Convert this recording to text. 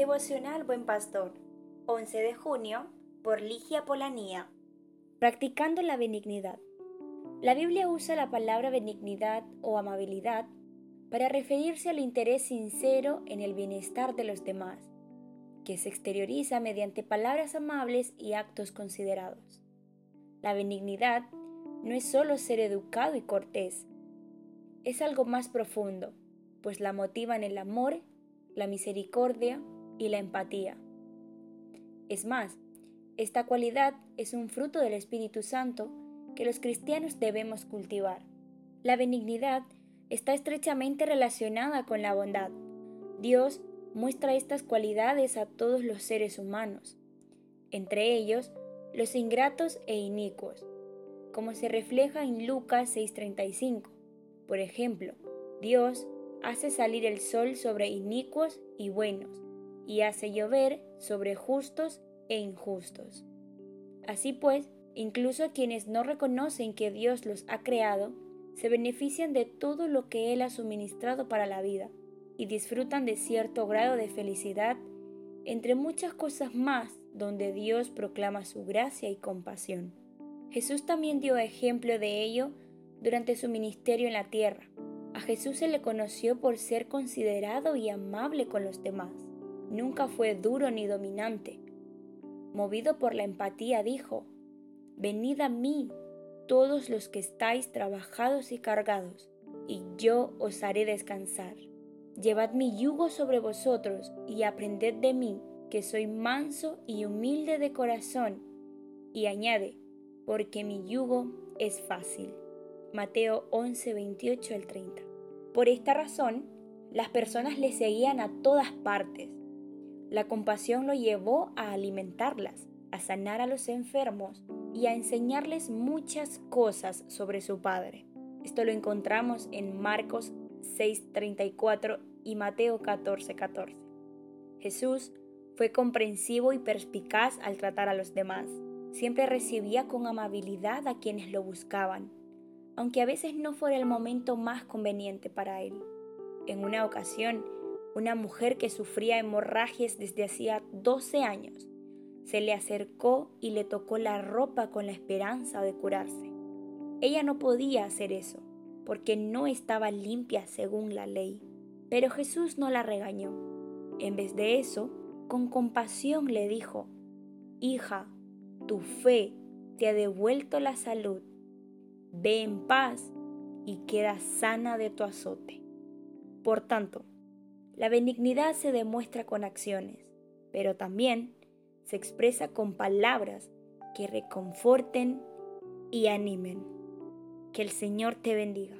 Devocional Buen Pastor, 11 de junio, por Ligia Polanía. Practicando la benignidad. La Biblia usa la palabra benignidad o amabilidad para referirse al interés sincero en el bienestar de los demás, que se exterioriza mediante palabras amables y actos considerados. La benignidad no es solo ser educado y cortés, es algo más profundo, pues la motivan el amor, la misericordia y la empatía. Es más, esta cualidad es un fruto del Espíritu Santo que los cristianos debemos cultivar. La benignidad está estrechamente relacionada con la bondad. Dios muestra estas cualidades a todos los seres humanos, entre ellos los ingratos e inicuos, como se refleja en Lucas 6:35. Por ejemplo, Dios hace salir el sol sobre inicuos y buenos, y hace llover sobre justos e injustos. Así pues, incluso quienes no reconocen que Dios los ha creado, se benefician de todo lo que Él ha suministrado para la vida y disfrutan de cierto grado de felicidad, entre muchas cosas más donde Dios proclama su gracia y compasión. Jesús también dio ejemplo de ello durante su ministerio en la tierra. A Jesús se le conoció por ser considerado y amable con los demás. Nunca fue duro ni dominante. Movido por la empatía dijo, Venid a mí todos los que estáis trabajados y cargados, y yo os haré descansar. Llevad mi yugo sobre vosotros y aprended de mí, que soy manso y humilde de corazón. Y añade, porque mi yugo es fácil. Mateo 11, 28 al 30. Por esta razón, las personas le seguían a todas partes. La compasión lo llevó a alimentarlas, a sanar a los enfermos y a enseñarles muchas cosas sobre su Padre. Esto lo encontramos en Marcos 6:34 y Mateo 14:14. Jesús fue comprensivo y perspicaz al tratar a los demás. Siempre recibía con amabilidad a quienes lo buscaban, aunque a veces no fuera el momento más conveniente para él. En una ocasión, una mujer que sufría hemorragias desde hacía 12 años se le acercó y le tocó la ropa con la esperanza de curarse. Ella no podía hacer eso, porque no estaba limpia según la ley. Pero Jesús no la regañó. En vez de eso, con compasión le dijo, Hija, tu fe te ha devuelto la salud. Ve en paz y queda sana de tu azote. Por tanto, la benignidad se demuestra con acciones, pero también se expresa con palabras que reconforten y animen. Que el Señor te bendiga.